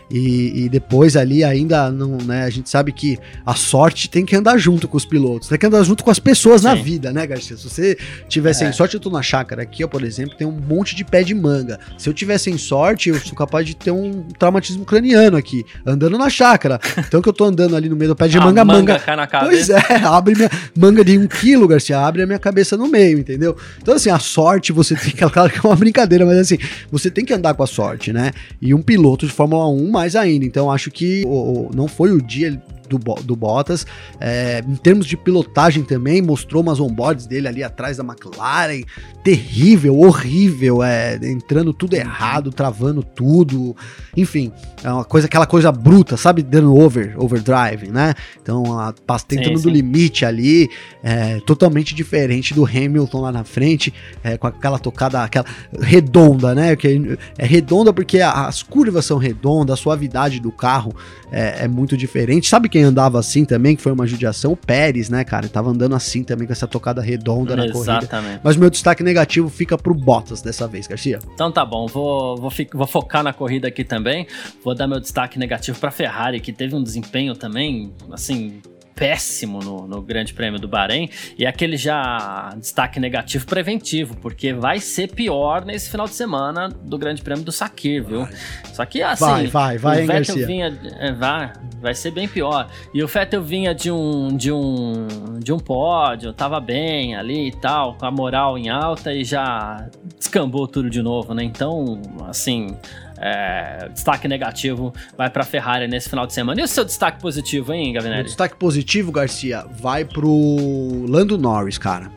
E, e, depois ali ainda não, né? A gente sabe que a sorte tem que andar junto com os pilotos, tem que andar junto com as pessoas Sim. na vida, né, Garcia? Se você tiver é. sem sorte, eu tô na chácara aqui, ó, por exemplo, tem um monte de pé de manga. Se eu tiver sem sorte, eu sou capaz de ter um traumatismo craniano aqui, andando na chácara. Então que eu tô andando ali no meio do pé de manga, manga. manga cai na pois é, abre minha manga de um quilo, Garcia, abre a minha cabeça no meio, entendeu? Então, assim, a sorte você tem que. Claro que é uma brincadeira, mas assim, você tem que andar com a sorte, né? E um piloto de Fórmula 1 mais ainda. Então acho que o, o, não foi o dia do, do Bottas. É, em termos de pilotagem também, mostrou umas onboards dele ali atrás da McLaren. Terrível, horrível, é, entrando tudo errado, travando tudo. Enfim, é uma coisa, aquela coisa bruta, sabe? Dando over, overdrive, né? Então, a, tentando sim, do limite ali, é, totalmente diferente do Hamilton lá na frente, é, com aquela tocada aquela redonda, né? Que é redonda porque as curvas são redondas, a suavidade do carro é, é muito diferente. Sabe quem andava assim também, que foi uma judiação, o Pérez, né, cara? Ele tava andando assim também com essa tocada redonda na Exatamente. corrida. Mas meu destaque negativo fica pro Bottas dessa vez, Garcia. Então tá bom, vou, vou, vou focar na corrida aqui também. Vou dar meu destaque negativo pra Ferrari, que teve um desempenho também, assim, péssimo no, no Grande Prêmio do Bahrein. E aquele já destaque negativo preventivo, porque vai ser pior nesse final de semana do Grande Prêmio do Sakir, viu? Vai. Só que assim, Vai, vai, vai, o Vettel Garcia? vinha, é, vai, vai ser bem pior. E o Vettel vinha de um de um de um pódio, tava bem ali e tal, com a moral em alta e já descambou tudo de novo, né? Então, assim, é, destaque negativo vai pra Ferrari nesse final de semana. E o seu destaque positivo, hein, O Gavinelli? destaque positivo, Garcia, vai pro Lando Norris, cara.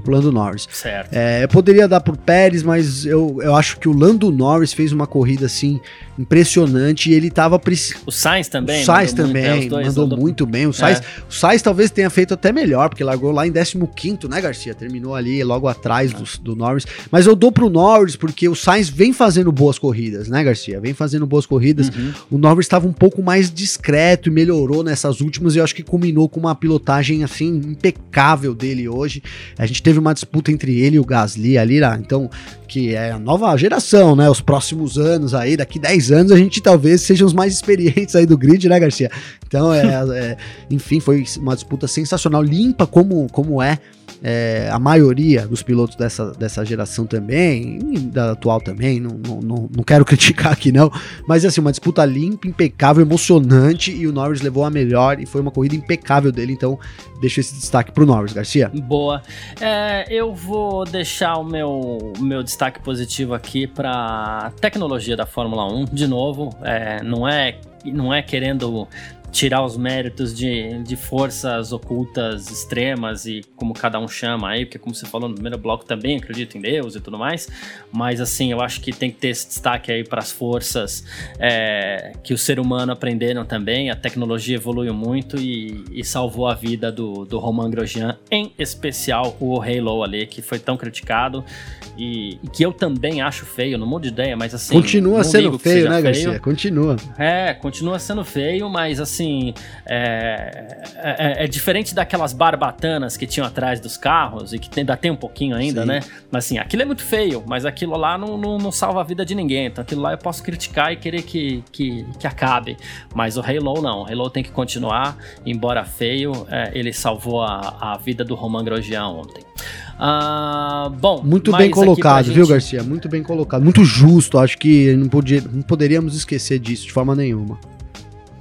Pro Lando Norris. Certo. É, eu poderia dar pro Pérez, mas eu, eu acho que o Lando Norris fez uma corrida assim impressionante e ele tava precisando. O Sainz também. o Sainz mandou muito, é, também dois mandou andou- muito bem. O Sainz, o Sainz talvez tenha feito até melhor, porque largou lá em 15, né, Garcia? Terminou ali logo atrás do, do Norris. Mas eu dou pro Norris porque o Sainz vem fazendo boas corridas, né, Garcia? Vem fazendo boas corridas. Uhum. O Norris estava um pouco mais discreto e melhorou nessas últimas. E eu acho que culminou com uma pilotagem assim impecável dele hoje. A gente teve uma disputa entre ele e o Gasly ali, lá, então que é a nova geração, né? Os próximos anos aí, daqui 10 anos a gente talvez seja os mais experientes aí do grid, né, Garcia? Então, é, é, enfim, foi uma disputa sensacional, limpa como, como é, é, a maioria dos pilotos dessa, dessa geração também, da atual também, não, não, não, não quero criticar aqui não, mas assim, uma disputa limpa, impecável, emocionante, e o Norris levou a melhor, e foi uma corrida impecável dele, então deixo esse destaque pro Norris, Garcia. Boa. É, eu vou deixar o meu, meu destaque positivo aqui para tecnologia da Fórmula 1. De novo, é, não, é, não é querendo tirar os méritos de, de forças ocultas extremas e como cada um chama aí, porque como você falou no primeiro bloco também acredito em Deus e tudo mais, mas assim, eu acho que tem que ter esse destaque aí para as forças é, que o ser humano aprenderam também, a tecnologia evoluiu muito e, e salvou a vida do, do Romain Grosjean, em especial o Halo ali, que foi tão criticado e, e que eu também acho feio, não mudo de ideia, mas assim... Continua sendo feio, né, feio. Garcia? Continua. É, continua sendo feio, mas assim, é, é- é diferente daquelas barbatanas que tinham atrás dos carros e que tem- ainda tem um pouquinho ainda, Sim. né? Mas assim, aquilo é muito feio, mas aquilo lá não, não, não salva a vida de ninguém. Então aquilo lá eu posso criticar e querer que, que, que acabe. Mas o Halo não, o Halo tem que continuar, embora feio, é, ele salvou a, a vida do Roman Grosjean ontem. Ah, bom, Muito bem colocado, viu, gente- Garcia? Muito bem colocado. Muito justo. Acho que não, podia, não poderíamos esquecer disso de forma nenhuma.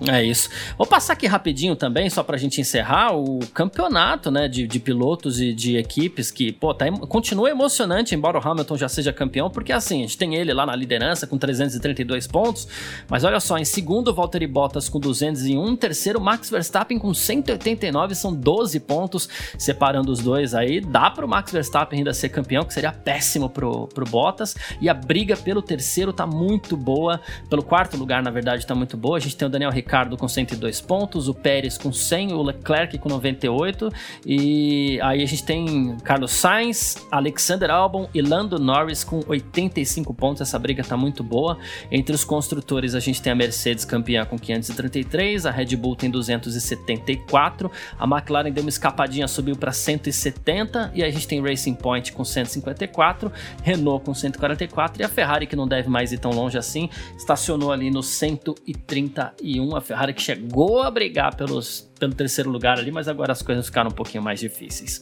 É isso. Vou passar aqui rapidinho também, só pra gente encerrar, o campeonato né, de, de pilotos e de equipes que, pô, tá, continua emocionante, embora o Hamilton já seja campeão, porque assim, a gente tem ele lá na liderança com 332 pontos, mas olha só, em segundo, Valtteri Bottas com 201, terceiro, Max Verstappen com 189, são 12 pontos, separando os dois aí, dá pro Max Verstappen ainda ser campeão, que seria péssimo pro, pro Bottas, e a briga pelo terceiro tá muito boa, pelo quarto lugar, na verdade, tá muito boa, a gente tem o Daniel Ricciardo com 102 pontos, o Pérez com 100, o Leclerc com 98 e aí a gente tem Carlos Sainz, Alexander Albon e Lando Norris com 85 pontos. Essa briga tá muito boa. Entre os construtores a gente tem a Mercedes campeã com 533, a Red Bull tem 274, a McLaren deu uma escapadinha, subiu para 170 e a gente tem Racing Point com 154, Renault com 144 e a Ferrari que não deve mais ir tão longe assim, estacionou ali no 131. A Ferrari que chegou a brigar pelos, pelo terceiro lugar ali, mas agora as coisas ficaram um pouquinho mais difíceis.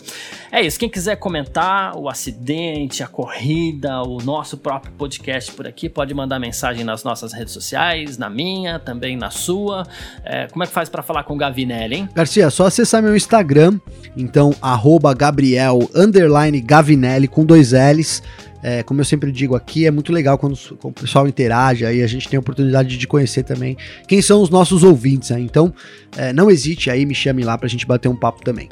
É isso. Quem quiser comentar o acidente, a corrida, o nosso próprio podcast por aqui, pode mandar mensagem nas nossas redes sociais, na minha, também na sua. É, como é que faz para falar com o Gavinelli, hein? Garcia, só acessar meu Instagram, então, arroba Gabriel, Gavinelli, com dois L's. É, como eu sempre digo aqui, é muito legal quando, o pessoal interage, aí a gente tem a oportunidade de conhecer também quem são os nossos ouvintes. Né? Então, é, não hesite aí, me chame lá pra gente bater um papo também.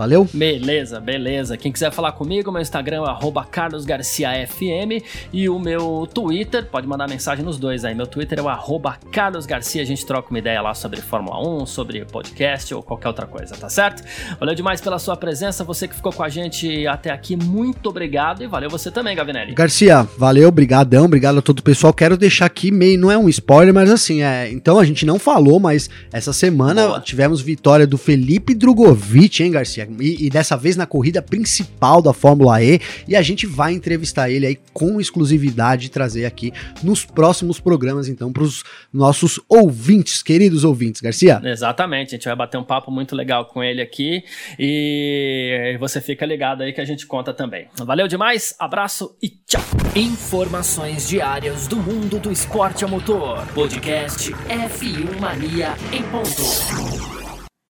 Valeu? Beleza, beleza. Quem quiser falar comigo, meu Instagram é carlosgarciafm e o meu Twitter, pode mandar mensagem nos dois aí. Meu Twitter é o arroba carlosgarcia, a gente troca uma ideia lá sobre Fórmula 1, sobre podcast ou qualquer outra coisa, tá certo? Valeu demais pela sua presença, você que ficou com a gente até aqui, muito obrigado e valeu você também, Gavinelli. Garcia, valeu, brigadão, obrigado a todo o pessoal. Quero deixar aqui meio, não é um spoiler, mas assim, é, então a gente não falou, mas essa semana Boa. tivemos vitória do Felipe Drogovic, hein, Garcia? E, e, dessa vez na corrida principal da Fórmula E. E a gente vai entrevistar ele aí com exclusividade e trazer aqui nos próximos programas, então, para os nossos ouvintes, queridos ouvintes. Garcia? Exatamente, a gente vai bater um papo muito legal com ele aqui. E você fica ligado aí que a gente conta também. Valeu demais, abraço e tchau. Informações diárias do mundo do esporte a motor. Podcast F1 Mania em ponto.